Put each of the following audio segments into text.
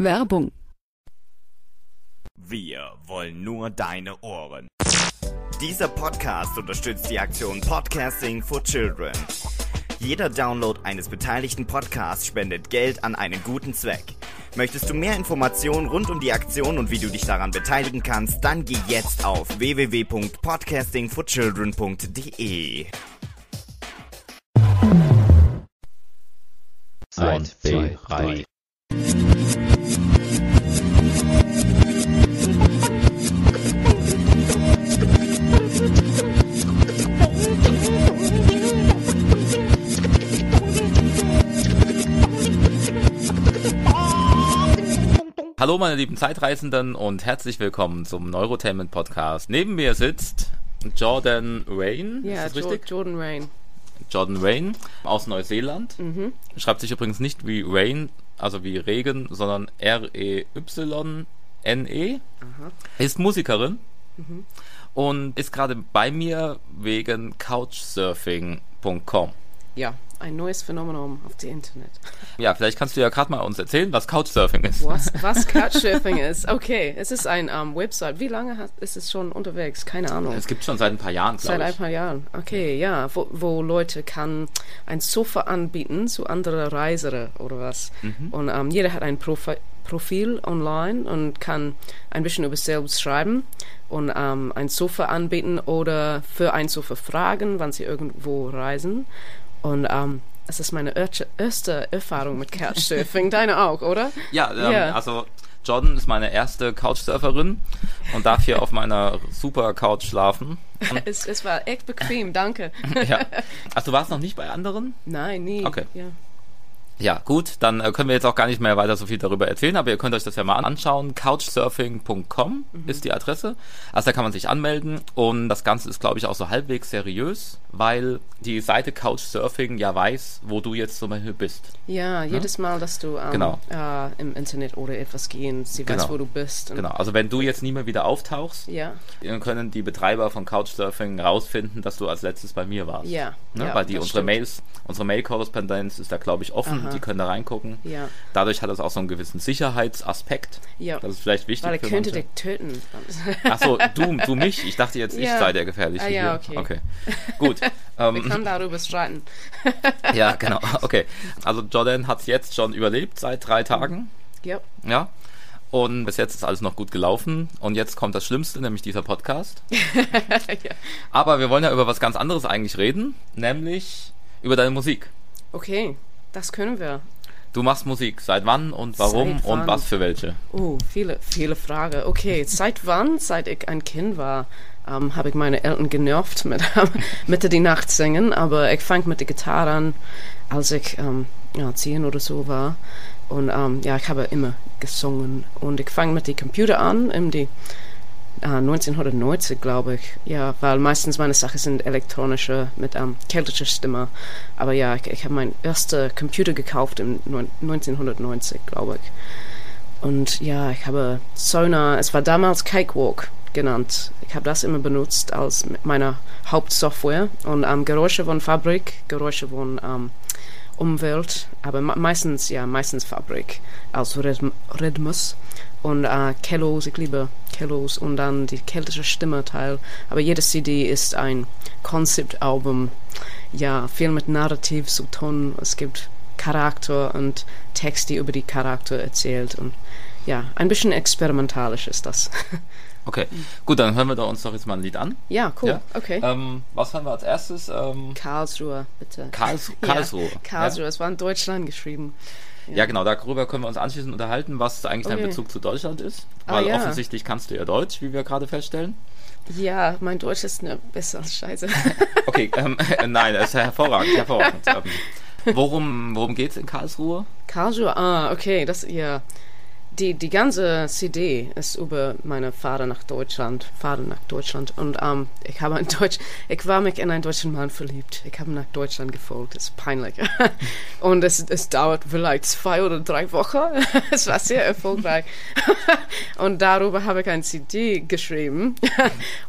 Werbung. Wir wollen nur deine Ohren. Dieser Podcast unterstützt die Aktion Podcasting for Children. Jeder Download eines beteiligten Podcasts spendet Geld an einen guten Zweck. Möchtest du mehr Informationen rund um die Aktion und wie du dich daran beteiligen kannst, dann geh jetzt auf www.podcastingforchildren.de. Eins, zwei, drei. Hallo meine lieben Zeitreisenden und herzlich willkommen zum Neurotainment Podcast. Neben mir sitzt Jordan Rain. Ja, ist das Jo- richtig? Jordan Rain. Jordan Rain aus Neuseeland. Mhm. Schreibt sich übrigens nicht wie Rain, also wie Regen, sondern R-E-Y-N-E. Ist Musikerin Mhm. und ist gerade bei mir wegen Couchsurfing.com. Ja, ein neues Phänomen auf dem Internet. Ja, vielleicht kannst du ja gerade mal uns erzählen, was Couchsurfing ist. Was, was Couchsurfing ist? Okay, es ist ein ähm, Website. Wie lange hat, ist es schon unterwegs? Keine Ahnung. Es gibt schon seit ein paar Jahren, Seit glaube ein ich. paar Jahren. Okay, ja, wo, wo Leute kann ein Sofa anbieten zu anderen Reisenden oder was. Mhm. Und ähm, jeder hat ein Profi Profil online und kann ein bisschen über sich selbst schreiben und ähm, ein Sofa anbieten oder für ein Sofa fragen, wann sie irgendwo reisen. Und ähm, es ist meine erste- Erfahrung mit Couchsurfing. Deine auch, oder? Ja, ähm, Ja. also Jordan ist meine erste Couchsurferin und darf hier auf meiner super Couch schlafen. Es, es war echt bequem, danke. Ja. Ach, du warst noch nicht bei anderen? Nein, nie. Okay. Ja. Ja, gut, dann äh, können wir jetzt auch gar nicht mehr weiter so viel darüber erzählen, aber ihr könnt euch das ja mal anschauen. Couchsurfing.com Mhm. ist die Adresse. Also da kann man sich anmelden und das Ganze ist, glaube ich, auch so halbwegs seriös, weil die Seite Couchsurfing ja weiß, wo du jetzt zum Beispiel bist. Ja, jedes Mal, dass du ähm, Genau. äh, im Internet oder etwas gehen, sie weiß, Genau. wo du bist. Genau, also wenn du jetzt nie mehr wieder auftauchst, Ja, dann können die Betreiber von Couchsurfing rausfinden, dass du als letztes bei mir warst. ja. Ne? ja Weil die unsere stimmt. Mails, unsere Mail-Korrespondenz ist da, glaube ich, offen. Aha. Die können da reingucken. Ja, Dadurch hat es auch so einen gewissen Sicherheitsaspekt. ja. Das ist vielleicht wichtig Weil er könnte dich töten. Achso, du, du mich. Ich dachte jetzt, ich sei der gefährliche Ah, ja, hier. okay. Gut. Wir Ähm, können darüber streiten. ja, genau. Okay. Also Jordan hat es jetzt schon überlebt seit drei Tagen. ja. Ja. Und bis jetzt ist alles noch gut gelaufen. Und jetzt kommt das Schlimmste, nämlich dieser Podcast. ja. Aber wir wollen ja über was ganz anderes eigentlich reden, nämlich über deine Musik. Okay, das können wir. Du machst Musik. Seit wann und warum Seit und wann? was für welche? Oh, viele, viele Fragen. Okay, seit wann? Seit ich ein Kind war, ähm, habe ich meine Eltern genervt mit Mitte die Nacht singen. Aber ich fang mit der Gitarre an, als ich ähm, ja, zehn oder so war. Und ähm, ja, ich habe immer gesungen. Und ich fange mit dem Computer an, in die 1990, glaube ich. Ja, weil meistens meine Sachen sind elektronische mit ähm, keltischer Stimme. Aber ja, ich, ich habe meinen ersten Computer gekauft im neun- 1990, glaube ich. Und ja, ich habe Sonar, es war damals Cakewalk genannt. Ich habe das immer benutzt als meine Hauptsoftware. Und ähm, Geräusche von Fabrik, Geräusche von ähm, Umwelt, aber me meistens, ja, meistens Fabrik als Rhythm Rhythmus. Und äh, Kellos, ich liebe Kellos und dann die keltische Stimme Teil. Aber jede CD ist ein Konzeptalbum, ja, viel mit Narrativ, so Ton. Es gibt Charakter und Text, die über die Charakter erzählt. Und ja, ein bisschen experimentalisch ist das. Okay, gut, dann hören wir doch uns doch jetzt mal ein Lied an. ja, cool. Ja? Okay. Ähm, was hören wir als erstes? Ähm, Karlsruhe, bitte. Karls Karlsruhe. Ja, Karlsruhe, es war in Deutschland geschrieben. Ja? ja, genau, darüber können wir uns anschließend unterhalten, was eigentlich dein Okay. Bezug zu Deutschland ist. Ah, Weil ja. offensichtlich kannst du ja Deutsch, wie wir gerade feststellen. Ja, mein Deutsch ist ne, besser als Scheiße. Okay, ähm, nein, das ist hervorragend, hervorragend. Worum worum geht's in Karlsruhe? Karlsruhe, ah, okay, das, ja. Die, die ganze CD ist über meine Fahrt nach Deutschland, Fahrt nach Deutschland. Und ähm, ich habe ein Deutsch, ich war mich in einen deutschen Mann verliebt. Ich habe nach Deutschland gefolgt, das ist peinlich. Und es, es dauert vielleicht zwei oder drei Wochen. Es war sehr erfolgreich. Und darüber habe ich ein CD geschrieben.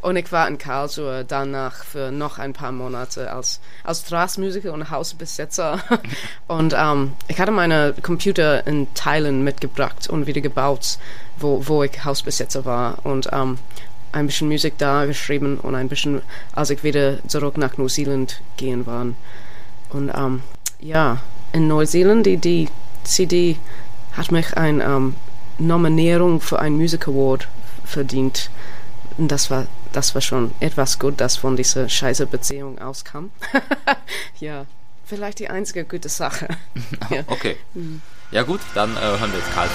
Und ich war in Karlsruhe danach für noch ein paar Monate als, als Straßenmusiker und Hausbesetzer. Und ähm, ich hatte meine Computer in Teilen mitgebracht und wie wieder gebaut, wo, wo ich Hausbesetzer war. Und ähm, ein bisschen Musik da geschrieben und ein bisschen, als ich wieder zurück nach Neuseeland gehen war. Und ähm, ja, in Neuseeland, die, die CD hat mich eine ähm, Nominierung für einen Music Award verdient. Und das war, das war schon etwas gut, das von dieser scheiße Beziehung auskam. ja, vielleicht die einzige gute Sache. ja. Okay. Ja gut, dann äh, hören wir jetzt Karls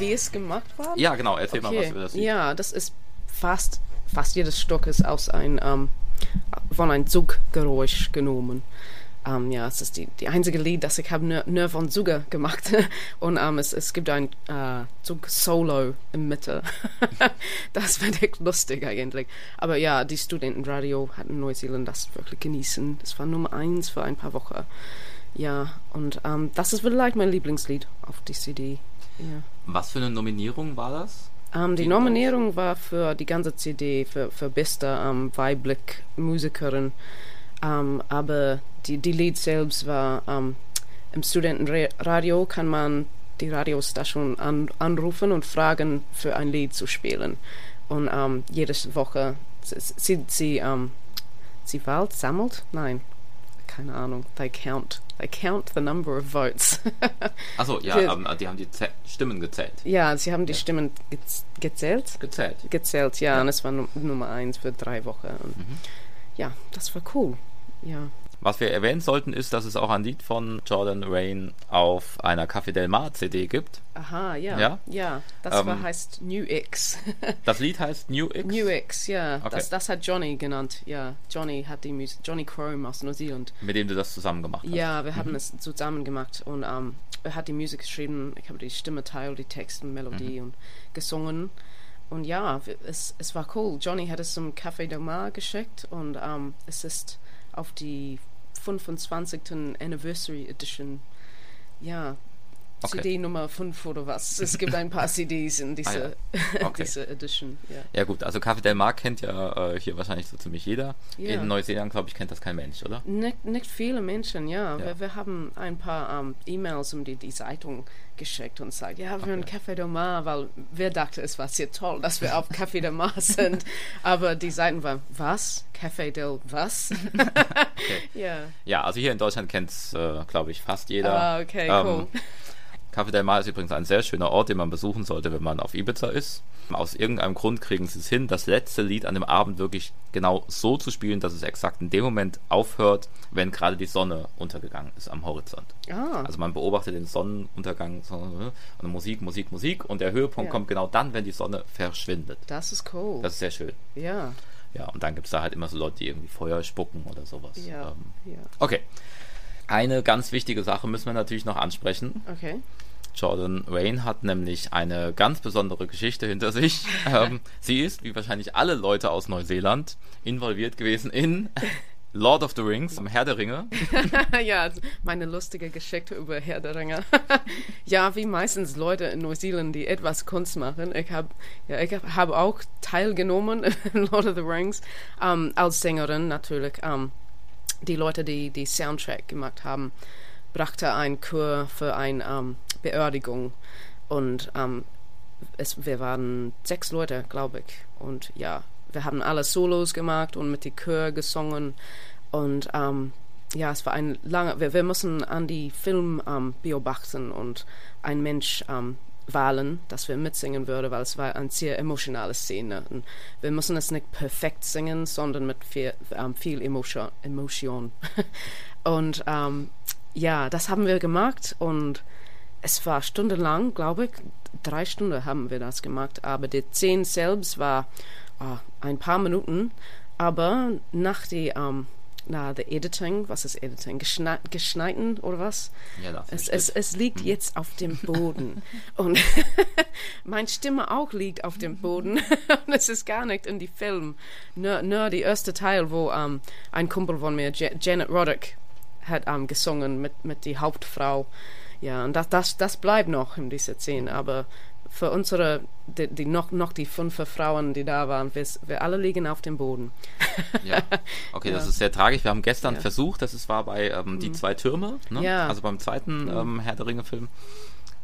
es gemacht war? Ja, genau, erzähl mal was über das Lied. Ja, das ist fast, fast jedes Stück ist aus ein, ähm, von einem Zuggeräusch genommen. Ähm, ja, es ist die, die einzige Lied, das ich habe nur, nur von Zuger gemacht. Und ähm, es, es gibt ein äh, Zug-Solo in Mitte. das finde ich lustig eigentlich. Aber ja, die Studentenradio hat in Neuseeland das wirklich genießen. Das war Nummer eins für ein paar Wochen. Ja, und ähm, das ist vielleicht mein Lieblingslied auf die CD. Ja. Was für eine Nominierung war das? Ähm, die Die Nominierung war für die ganze CD, für, für beste ähm, weibliche Musikerin. Ähm, aber die, die Lied selbst war im Studentenradio kann man die Radiostation an, anrufen und fragen, für ein Lied zu spielen. Und jede Woche sie, sie, sie, sie wählt, sammelt? Nein, keine Ahnung. They count. They count the number of votes. Achso, ja, Für- ähm, die haben die Ze Stimmen gezählt. ja, sie haben die Stimmen gez gezählt. Gezählt. gezählt, ja, Ja. und es war Num Nummer eins für drei Wochen. Und Ja, das war cool. Ja. Was wir erwähnen sollten, ist, dass es auch ein Lied von Jordan Rain auf einer Café Del Mar CD gibt. Aha, ja. Ja? Ja, das war, Ähm, heißt New X. Das Lied heißt New X. New X, ja. Okay. Das, das hat Johnny genannt. Ja, Johnny hat die Musik. Johnny Chrome aus Neuseeland. Mit dem du das zusammen gemacht hast. Ja, wir haben es zusammen gemacht und ähm, er hat die Musik geschrieben. Ich habe die Stimme teilt, die Texte, Melodie und gesungen. Und ja, es, es war cool. Johnny hat es zum Café Del Mar geschickt und ähm, es ist auf die 25. Anniversary Edition. Ja, Okay. CD Nummer 5 oder was. Es gibt ein paar CDs in dieser, Okay. dieser Edition. Ja. Ja gut, also Café Del Mar kennt ja äh, hier wahrscheinlich so ziemlich jeder. Ja. In Neuseeland, glaube ich, kennt das kein Mensch, oder? Nicht, nicht viele Menschen, ja. Ja. Wir, wir haben ein paar ähm, E-Mails um die, die Zeitung geschickt und gesagt, ja, wir haben Café Del Mar, weil wir dachten, es war sehr toll, dass wir auf Café Del Mar sind. Aber die Seiten waren, was? Café Del was? Ja. Ja, also hier in Deutschland kennt es, äh, glaube ich, fast jeder. Ah, okay, Ähm, cool. Café del Mar ist übrigens ein sehr schöner Ort, den man besuchen sollte, wenn man auf Ibiza ist. Aus irgendeinem Grund kriegen sie es hin, das letzte Lied an dem Abend wirklich genau so zu spielen, dass es exakt in dem Moment aufhört, wenn gerade die Sonne untergegangen ist am Horizont. Ah. Also man beobachtet den Sonnenuntergang so, und Musik, Musik, Musik und der Höhepunkt Ja. kommt genau dann, wenn die Sonne verschwindet. Das ist cool. Das ist sehr schön. ja, Ja, und dann gibt es da halt immer so Leute, die irgendwie Feuer spucken oder sowas. ja, Ähm, ja. okay. Eine ganz wichtige Sache müssen wir natürlich noch ansprechen. Okay. Jordan Wayne hat nämlich eine ganz besondere Geschichte hinter sich. ähm, sie ist, wie wahrscheinlich alle Leute aus Neuseeland, involviert gewesen in Lord of the Rings, Herr der Ringe. ja, meine lustige Geschichte über Herr der Ringe. ja, wie meistens Leute in Neuseeland, die etwas Kunst machen. Ich habe ja, ich hab, hab auch teilgenommen in Lord of the Rings ähm, als Sängerin natürlich. Ähm, die Leute, die die Soundtrack gemacht haben, brachte ein Chor für eine ähm, Beerdigung und ähm, es, wir waren sechs Leute, glaube ich. Und ja, wir haben alle Solos gemacht und mit die Chör gesungen. Und ähm, ja, es war ein langer, wir, wir müssen an die Film ähm, beobachten und ein Mensch ähm, wählen, dass wir mitsingen würde, weil es war eine sehr emotionale Szene. Und wir müssen es nicht perfekt singen, sondern mit viel, ähm, viel Emotion. Emotion. und ähm, ja, das haben wir gemacht und es war stundenlang, glaube ich, drei Stunden haben wir das gemacht, aber die zehn selbst war ah, ein paar Minuten, aber nach die, ähm, na, the Editing, was ist Editing? Geschnei geschneiten oder was? Ja, Es, es, es liegt jetzt auf dem Boden. Und meine Stimme auch liegt auf dem Boden. Und es ist gar nicht in die Film. Nur, nur die erste Teil, wo ähm, ein Kumpel von mir, Ja- Janet Roddick, hat ähm, gesungen mit, mit die Hauptfrau. Ja, und das, das, das bleibt noch in dieser Szene. Aber für unsere, die, die noch, noch die fünf Frauen, die da waren, wir, wir alle liegen auf dem Boden. Ja. Okay, das ist sehr tragisch. Wir haben gestern Ja. Mhm. versucht, das ist, war bei ähm, Die zwei Türme, ne? Ja. Mhm. also beim zweiten ähm, Herr der Ringe-Film.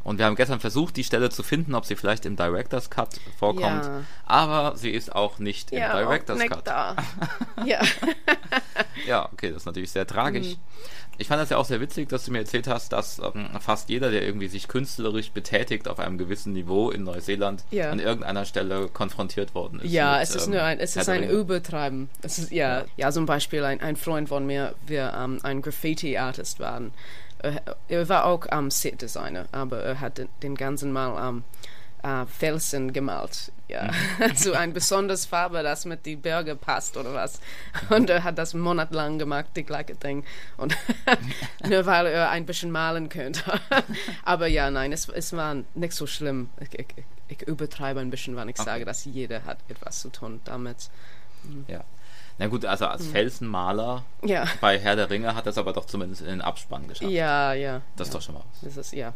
Und wir haben gestern versucht, die Stelle zu finden, ob sie vielleicht im Director's Cut vorkommt. Ja. Aber sie ist auch nicht im ja, Director's auch nicht Cut. da. ja. Ja, okay, das ist natürlich sehr tragisch. Mhm. Ich fand das ja auch sehr witzig, dass du mir erzählt hast, dass ähm, fast jeder, der irgendwie sich künstlerisch betätigt auf einem gewissen Niveau in Neuseeland, Ja. an irgendeiner Stelle konfrontiert worden ist. Ja, mit, es ist ähm, nur ein, es ist ein. Übertreiben. Es ist, ja, Ja. ja. zum Beispiel ein, ein Freund von mir, wir ähm, ein Graffiti-Artist waren. Er, er war auch ähm, Set-Designer, aber er hat den, den ganzen Mal ähm, äh, Felsen gemalt. Ja, so ein besonderes Farbe, das mit die Berge passt oder was. Und er hat das monatelang gemacht, die gleiche Ding. Und nur weil er ein bisschen malen könnte. aber ja, nein, es, es war nicht so schlimm. Ich, ich, ich übertreibe ein bisschen, wenn ich Okay. sage, dass jeder hat etwas zu tun damit. Ja. Na gut, also Hm. als Felsenmaler Ja, bei Herr der Ringe hat das aber doch zumindest in den Abspann geschafft. ja, ja. Das ist ja. doch schon mal was. Das ist, ja.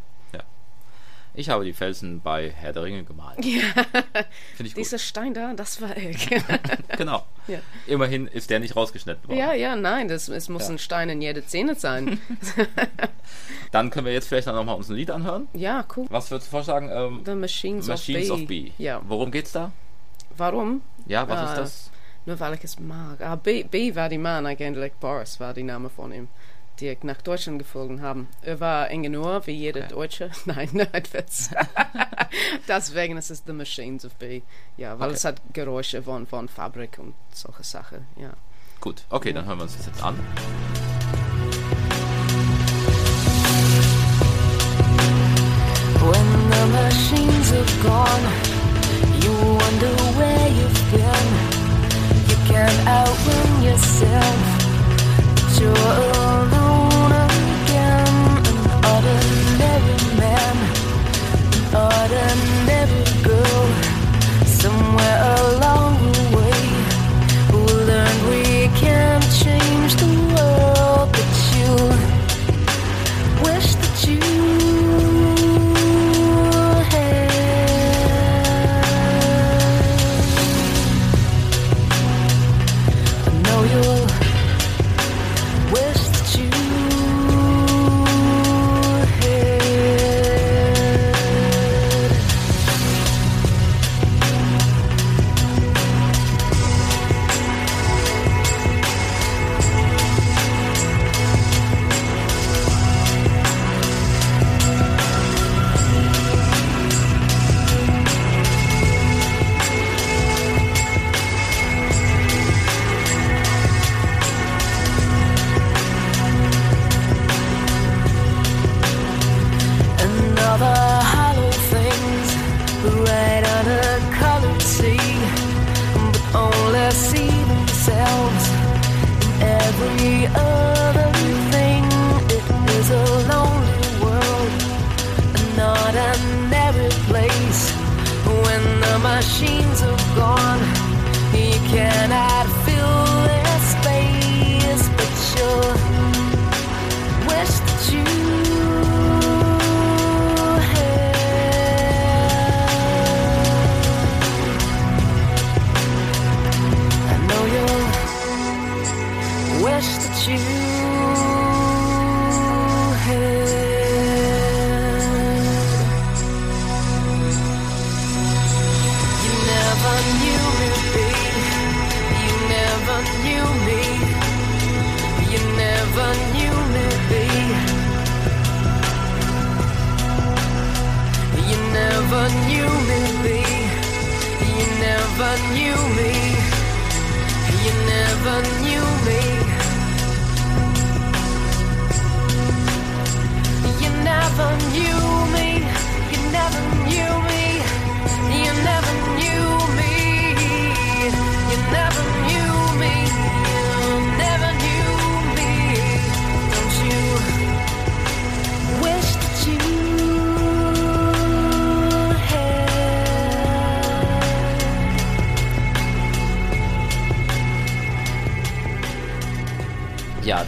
Ich habe die Felsen bei Herr der Ringe gemalt. Finde ich gut. Dieser Stein da, das war ich. Genau. Ja. Immerhin ist der nicht rausgeschnitten worden. ja, ja, nein, das, es muss Ja. ein Stein in jede Zähne sein. Dann können wir jetzt vielleicht noch mal uns ein Lied anhören. ja, cool. Was würdest du vorschlagen? Ähm, The Machines, Machines of of B. Ja, Worum geht's da? warum? Ja, was Ah, ist das? Nur weil ich es mag. Ah, B, B war die Mann eigentlich, Boris war der Name von ihm, die ich nach Deutschland geflogen haben. Er war Ingenieur, wie jeder Okay. Deutsche. Nein, nein, Witz. Deswegen ist es The Machines of B. Ja, weil Okay. es hat Geräusche von, von Fabrik und solche Sachen, ja. Gut, okay, dann hören wir uns das jetzt an. When the machines are gone, you wonder where you've been. can't out yourself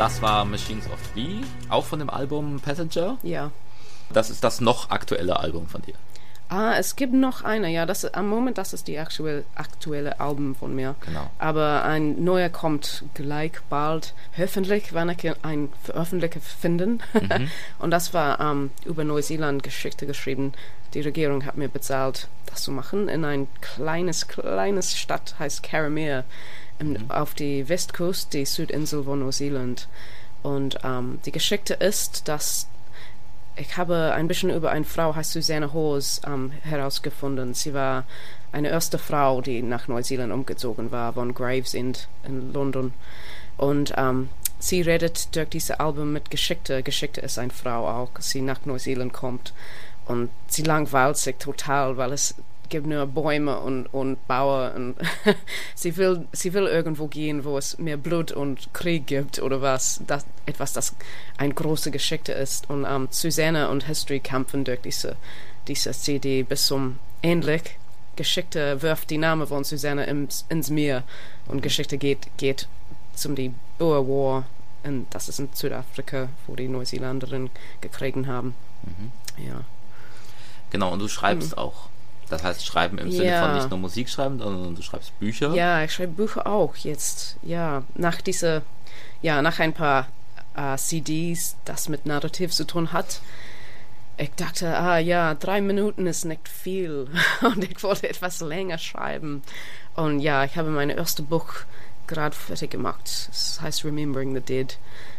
das war Machines of Three, auch von dem Album Passenger. Ja. Das ist das noch aktuelle Album von dir. Ah, es gibt noch eine, ja. Das, am Moment, das ist die aktuelle, aktuelle Album von mir. Genau. Aber ein neuer kommt gleich bald, hoffentlich, wenn ich ein veröffentliche finden. Und das war ähm, über Neuseeland Geschichte geschrieben. Die Regierung hat mir bezahlt, das zu machen in ein kleines, kleines Stadt, heißt Caramere, im, auf die Westküste, die Südinsel von Neuseeland. Und ähm, die Geschichte ist, dass ich habe ein bisschen über eine Frau, heißt Susanne Hawes, ähm, herausgefunden. Sie war eine erste Frau, die nach Neuseeland umgezogen war, von Gravesend in London. Und ähm, sie redet durch dieses Album mit Geschichte. Geschichte ist eine Frau auch, sie nach Neuseeland kommt. Und sie langweilt sich total, weil es gibt nur Bäume und, und Bauer. Und sie, will, sie will irgendwo gehen, wo es mehr Blut und Krieg gibt oder was. Das, etwas, das eine große Geschichte ist. Und ähm, Susanne und History kämpfen durch diese, diese CD bis zum Endlich. Geschichte wirft die Name von Susanne ins, ins Meer und Geschichte geht, geht zum die Boer War. Und das ist in Südafrika, wo die Neuseelanderinnen gekriegt haben. Ja. Genau, und du schreibst auch. Das heißt, schreiben im Sinne von Ja. nicht nur Musik schreiben, sondern du schreibst Bücher. Ja, ich schreibe Bücher auch jetzt. Ja, nach dieser, ja, nach ein paar äh, CDs, das mit Narrativ zu tun hat. Ich dachte, ah ja, drei Minuten ist nicht viel und ich wollte etwas länger schreiben. Und ja, ich habe mein erstes Buch gerade fertig gemacht. Es heißt Remembering the Dead.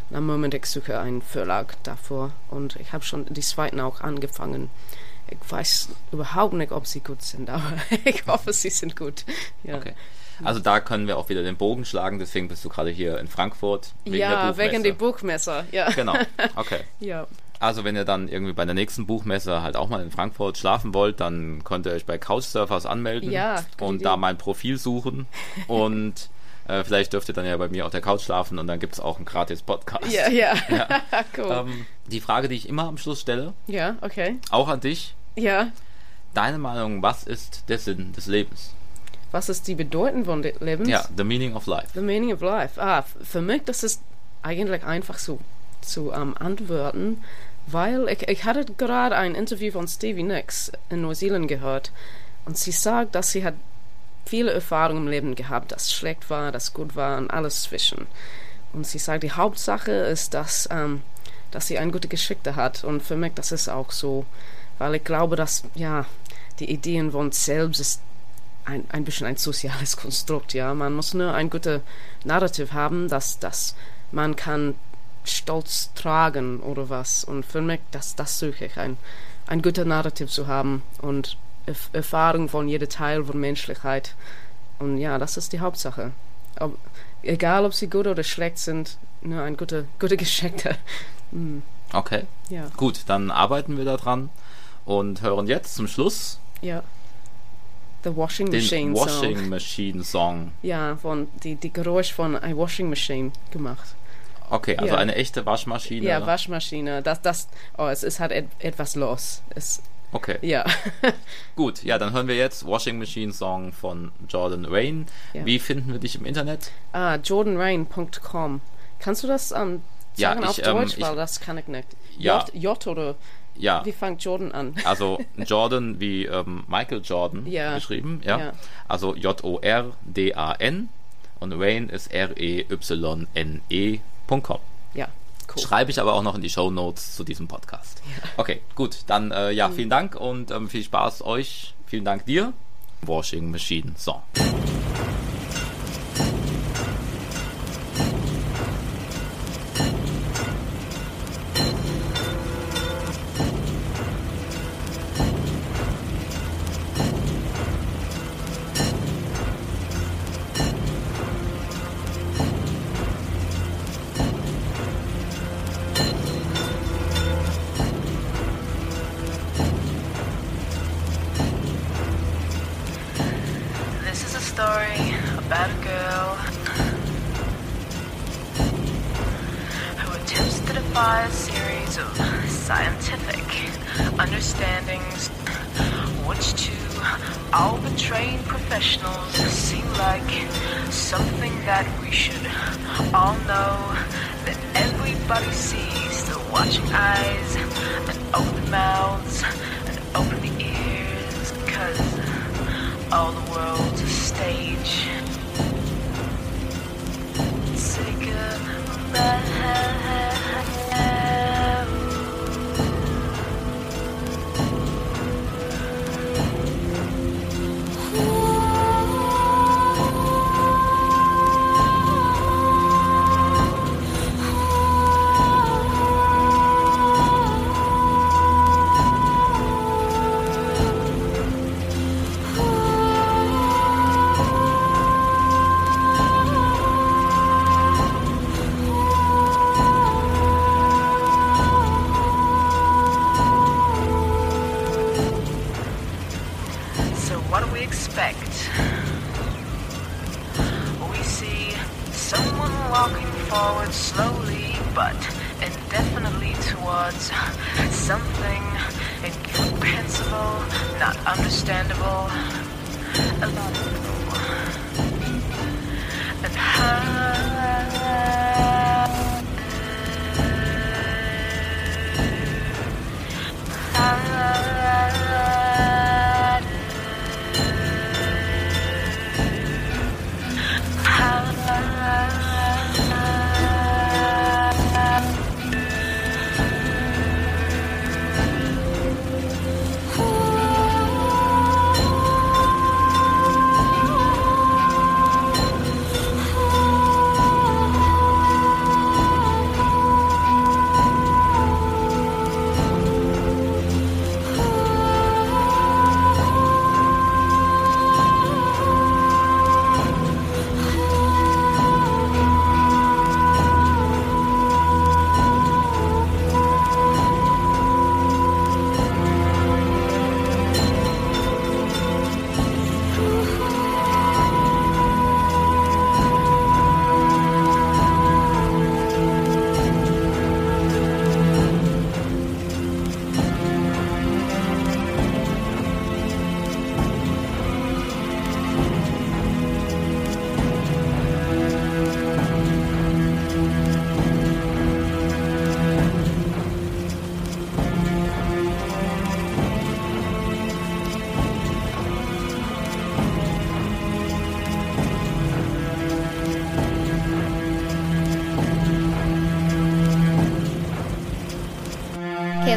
Und am Moment ich suche einen Verlag davor und ich habe schon die zweiten auch angefangen. Ich weiß überhaupt nicht, ob sie gut sind, aber ich hoffe, sie sind gut. Ja. Okay. Also da können wir auch wieder den Bogen schlagen, deswegen bist du gerade hier in Frankfurt. Wegen ja, wegen der Buchmesse. Buchmesser. Ja. Genau, okay. ja. Also wenn ihr dann irgendwie bei der nächsten Buchmesse halt auch mal in Frankfurt schlafen wollt, dann könnt ihr euch bei Couchsurfers anmelden Ja, und Idee. da mein Profil suchen und äh, vielleicht dürft ihr dann ja bei mir auf der Couch schlafen und dann gibt es auch einen gratis Podcast. Ja, ja. cool. Ähm, die Frage, die ich immer am Schluss stelle, ja, okay. auch an dich, Ja. deine Meinung, was ist der Sinn des Lebens? Was ist die Bedeutung von Lebens? Ja, the meaning of life. The meaning of life. Ah, für mich, das ist eigentlich einfach so zu ähm, antworten, weil ich, ich hatte gerade ein Interview von Stevie Nicks in Neuseeland gehört und sie sagt, dass sie hat viele Erfahrungen im Leben gehabt, das schlecht war, das gut war und alles zwischen. Und sie sagt, die Hauptsache ist, dass, ähm, dass sie eine gute Geschichte hat und für mich das ist auch so, weil ich glaube, dass ja die Ideen von selbst ist ein, ein bisschen ein soziales Konstrukt, ja. Man muss nur ein gutes Narrativ haben, dass, dass man kann Stolz tragen oder was. Und für mich, das, das suche ich, ein, ein guter Narrativ zu haben und Erf Erfahrung von jedem Teil von Menschlichkeit. Und ja, das ist die Hauptsache. Ob, egal, ob sie gut oder schlecht sind, nur eine gute, gute Geschichte. Okay, Ja, gut, dann arbeiten wir daran und hören jetzt zum Schluss ja. The Washing Den Machine Washing Song. Machine Song. Ja, von die, die Geräusch von einer Washing Machine gemacht. Okay, also Ja. eine echte Waschmaschine. Ja, Waschmaschine. Das, das, oh, es ist halt et, etwas los. Es, Okay, ja. gut. Ja, dann hören wir jetzt Washing Machine Song von Jordan Rain. Ja. Wie finden wir dich im Internet? ah, jordanrain.com. Kannst du das ähm, Ja, sagen auf ich, ähm, Deutsch? ich- Weil das kann ich nicht. Ja. J, J oder Ja, wie fängt Jordan an? also Jordan wie ähm, Michael Jordan Ja. geschrieben. Ja. Ja. Also J-O-R-D-A-N und Rain ist R-E-Y-N-E.com. Ja, cool. Schreibe ich aber auch noch in die Show Notes zu diesem Podcast. Okay, gut. Dann äh, ja, vielen Dank und ähm, viel Spaß euch. Vielen Dank dir. Washing Machine Song. Eyes and open mouths and open ears, cause all the do we see someone walking forward slowly but indefinitely towards something incomprehensible, not understandable, illogical, and Okay,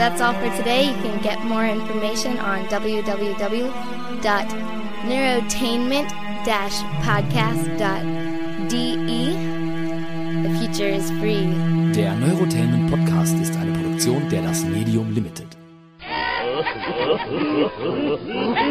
that's all for today. You can get more information on www.neurotainment-podcast.de. The future is free. Der Neurotainment Podcast ist eine Produktion der Das Medium Limited.